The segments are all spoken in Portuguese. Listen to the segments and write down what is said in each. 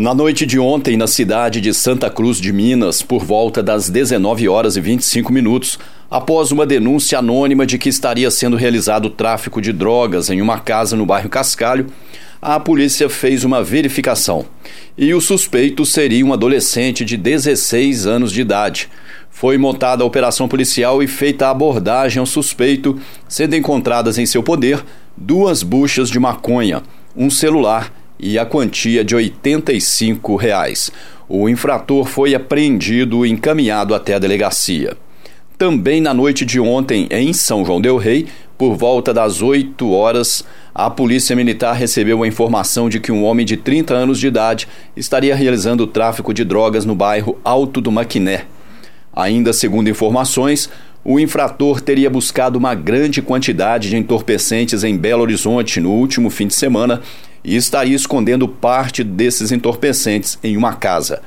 Na noite de ontem, na cidade de Santa Cruz de Minas, por volta das 19 horas e 25 minutos, após uma denúncia anônima de que estaria sendo realizado tráfico de drogas em uma casa no bairro Cascalho, a polícia fez uma verificação. E o suspeito seria um adolescente de 16 anos de idade. Foi montada a operação policial e feita a abordagem ao suspeito, sendo encontradas em seu poder duas buchas de maconha, um celular e a quantia de 85 reais. O infrator foi apreendido e encaminhado até a delegacia. Também na noite de ontem, em São João Del Rei, por volta das 8 horas, a Polícia Militar recebeu a informação de que um homem de 30 anos de idade estaria realizando tráfico de drogas no bairro Alto do Maquiné. Ainda segundo informações, o infrator teria buscado uma grande quantidade de entorpecentes em Belo Horizonte no último fim de semana e estaria escondendo parte desses entorpecentes em uma casa.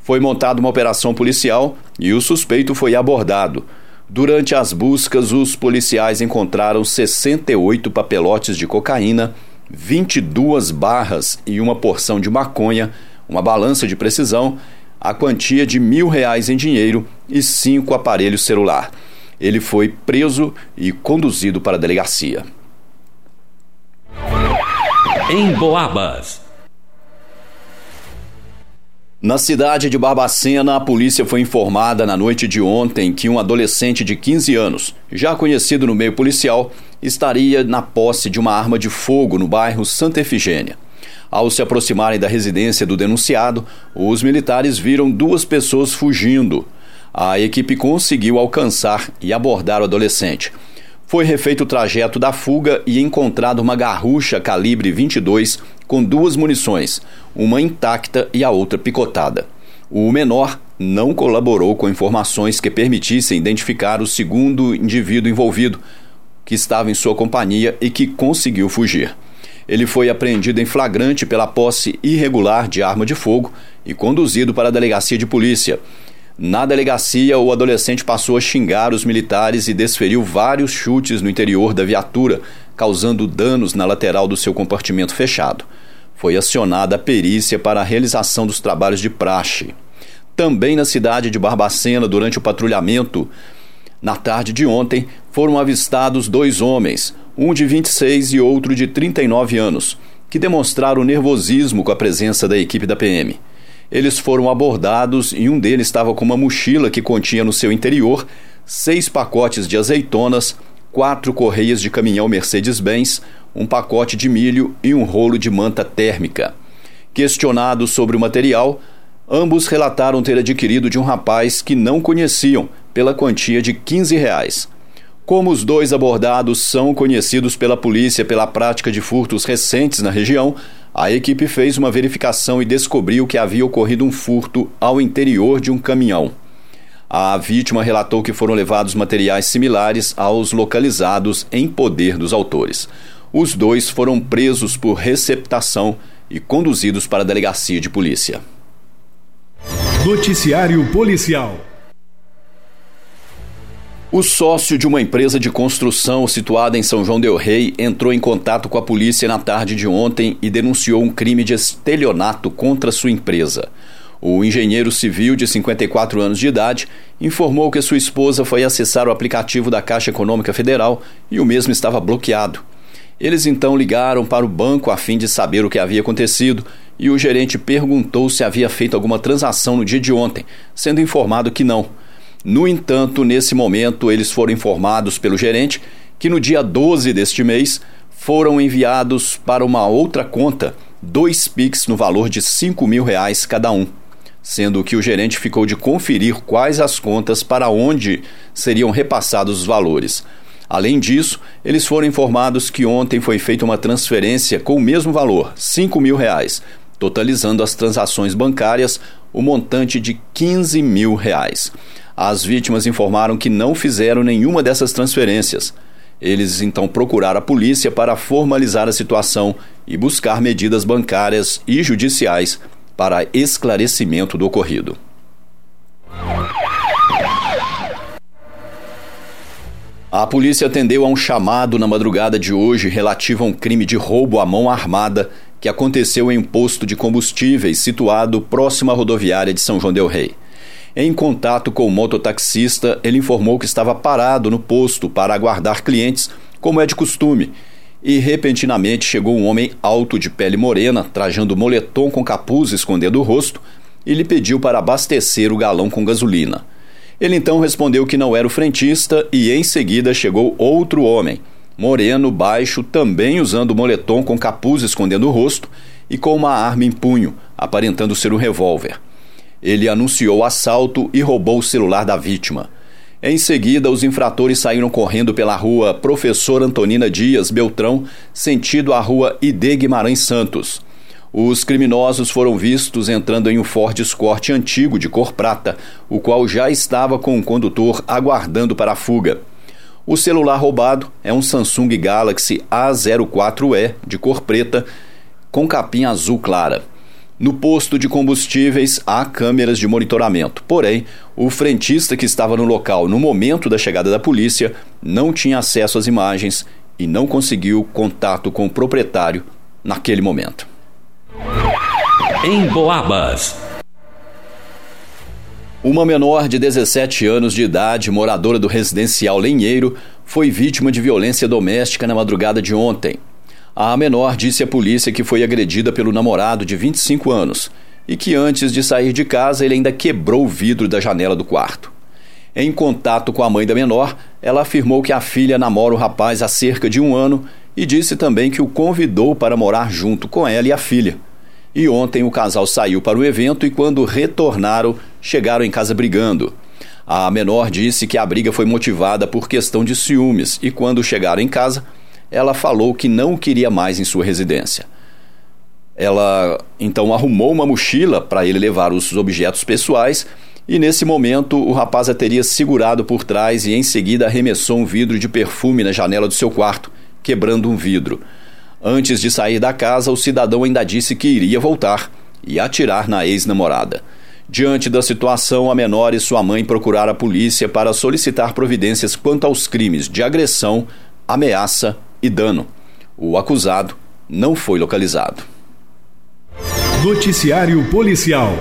Foi montada uma operação policial e o suspeito foi abordado. Durante as buscas, os policiais encontraram 68 papelotes de cocaína, 22 barras e uma porção de maconha, uma balança de precisão, a quantia de mil reais em dinheiro e cinco aparelhos celular. Ele foi preso e conduzido para a delegacia em Boabas. Na cidade de Barbacena, a polícia foi informada na noite de ontem que um adolescente de 15 anos, já conhecido no meio policial, estaria na posse de uma arma de fogo no bairro Santa Efigênia. Ao se aproximarem da residência do denunciado, os militares viram duas pessoas fugindo. A equipe conseguiu alcançar e abordar o adolescente. Foi refeito o trajeto da fuga e encontrado uma garrucha calibre 22 com duas munições, uma intacta e a outra picotada. O menor não colaborou com informações que permitissem identificar o segundo indivíduo envolvido, que estava em sua companhia e que conseguiu fugir. Ele foi apreendido em flagrante pela posse irregular de arma de fogo e conduzido para a delegacia de polícia. Na delegacia, o adolescente passou a xingar os militares e desferiu vários chutes no interior da viatura, causando danos na lateral do seu compartimento fechado. Foi acionada a perícia para a realização dos trabalhos de praxe. Também na cidade de Barbacena, durante o patrulhamento, na tarde de ontem, foram avistados dois homens, um de 26 e outro de 39 anos, que demonstraram nervosismo com a presença da equipe da PM. Eles foram abordados e um deles estava com uma mochila que continha no seu interior seis pacotes de azeitonas, quatro correias de caminhão Mercedes-Benz, um pacote de milho e um rolo de manta térmica. Questionados sobre o material, ambos relataram ter adquirido de um rapaz que não conheciam pela quantia de 15 reais. Como os dois abordados são conhecidos pela polícia pela prática de furtos recentes na região, a equipe fez uma verificação e descobriu que havia ocorrido um furto ao interior de um caminhão. A vítima relatou que foram levados materiais similares aos localizados em poder dos autores. Os dois foram presos por receptação e conduzidos para a delegacia de polícia. Noticiário Policial o sócio de uma empresa de construção situada em São João Del Rei entrou em contato com a polícia na tarde de ontem e denunciou um crime de estelionato contra sua empresa. O engenheiro civil de 54 anos de idade informou que sua esposa foi acessar o aplicativo da Caixa Econômica Federal e o mesmo estava bloqueado. Eles então ligaram para o banco a fim de saber o que havia acontecido e o gerente perguntou se havia feito alguma transação no dia de ontem, sendo informado que não. No entanto, nesse momento, eles foram informados pelo gerente que no dia 12 deste mês foram enviados para uma outra conta dois PIX no valor de 5 mil reais cada um, sendo que o gerente ficou de conferir quais as contas para onde seriam repassados os valores. Além disso, eles foram informados que ontem foi feita uma transferência com o mesmo valor, 5 mil reais, totalizando as transações bancárias o montante de 15 mil reais. As vítimas informaram que não fizeram nenhuma dessas transferências. Eles então procuraram a polícia para formalizar a situação e buscar medidas bancárias e judiciais para esclarecimento do ocorrido. A polícia atendeu a um chamado na madrugada de hoje relativo a um crime de roubo à mão armada que aconteceu em um posto de combustíveis situado próximo à rodoviária de São João Del Rei. Em contato com o mototaxista, ele informou que estava parado no posto para aguardar clientes, como é de costume, e repentinamente chegou um homem alto de pele morena, trajando moletom com capuz escondendo o rosto, e lhe pediu para abastecer o galão com gasolina. Ele então respondeu que não era o frentista e em seguida chegou outro homem, moreno, baixo, também usando moletom com capuz escondendo o rosto e com uma arma em punho, aparentando ser um revólver. Ele anunciou o assalto e roubou o celular da vítima. Em seguida, os infratores saíram correndo pela rua Professor Antonina Dias Beltrão, sentido a rua ID Guimarães Santos. Os criminosos foram vistos entrando em um Ford Escort antigo de cor prata, o qual já estava com o condutor aguardando para a fuga. O celular roubado é um Samsung Galaxy A04e de cor preta com capinha azul clara. No posto de combustíveis há câmeras de monitoramento. Porém, o frentista que estava no local no momento da chegada da polícia não tinha acesso às imagens e não conseguiu contato com o proprietário naquele momento. Em Boabas. Uma menor de 17 anos de idade, moradora do residencial Lenheiro, foi vítima de violência doméstica na madrugada de ontem. A menor disse à polícia que foi agredida pelo namorado de 25 anos e que antes de sair de casa ele ainda quebrou o vidro da janela do quarto. Em contato com a mãe da menor, ela afirmou que a filha namora o rapaz há cerca de um ano e disse também que o convidou para morar junto com ela e a filha. E ontem o casal saiu para o evento e, quando retornaram, chegaram em casa brigando. A menor disse que a briga foi motivada por questão de ciúmes e, quando chegaram em casa, ela falou que não queria mais em sua residência. Ela então arrumou uma mochila para ele levar os objetos pessoais e nesse momento o rapaz a teria segurado por trás e em seguida arremessou um vidro de perfume na janela do seu quarto, quebrando um vidro. Antes de sair da casa, o cidadão ainda disse que iria voltar e atirar na ex-namorada. Diante da situação, a menor e sua mãe procuraram a polícia para solicitar providências quanto aos crimes de agressão, ameaça e dano. O acusado não foi localizado. Noticiário Policial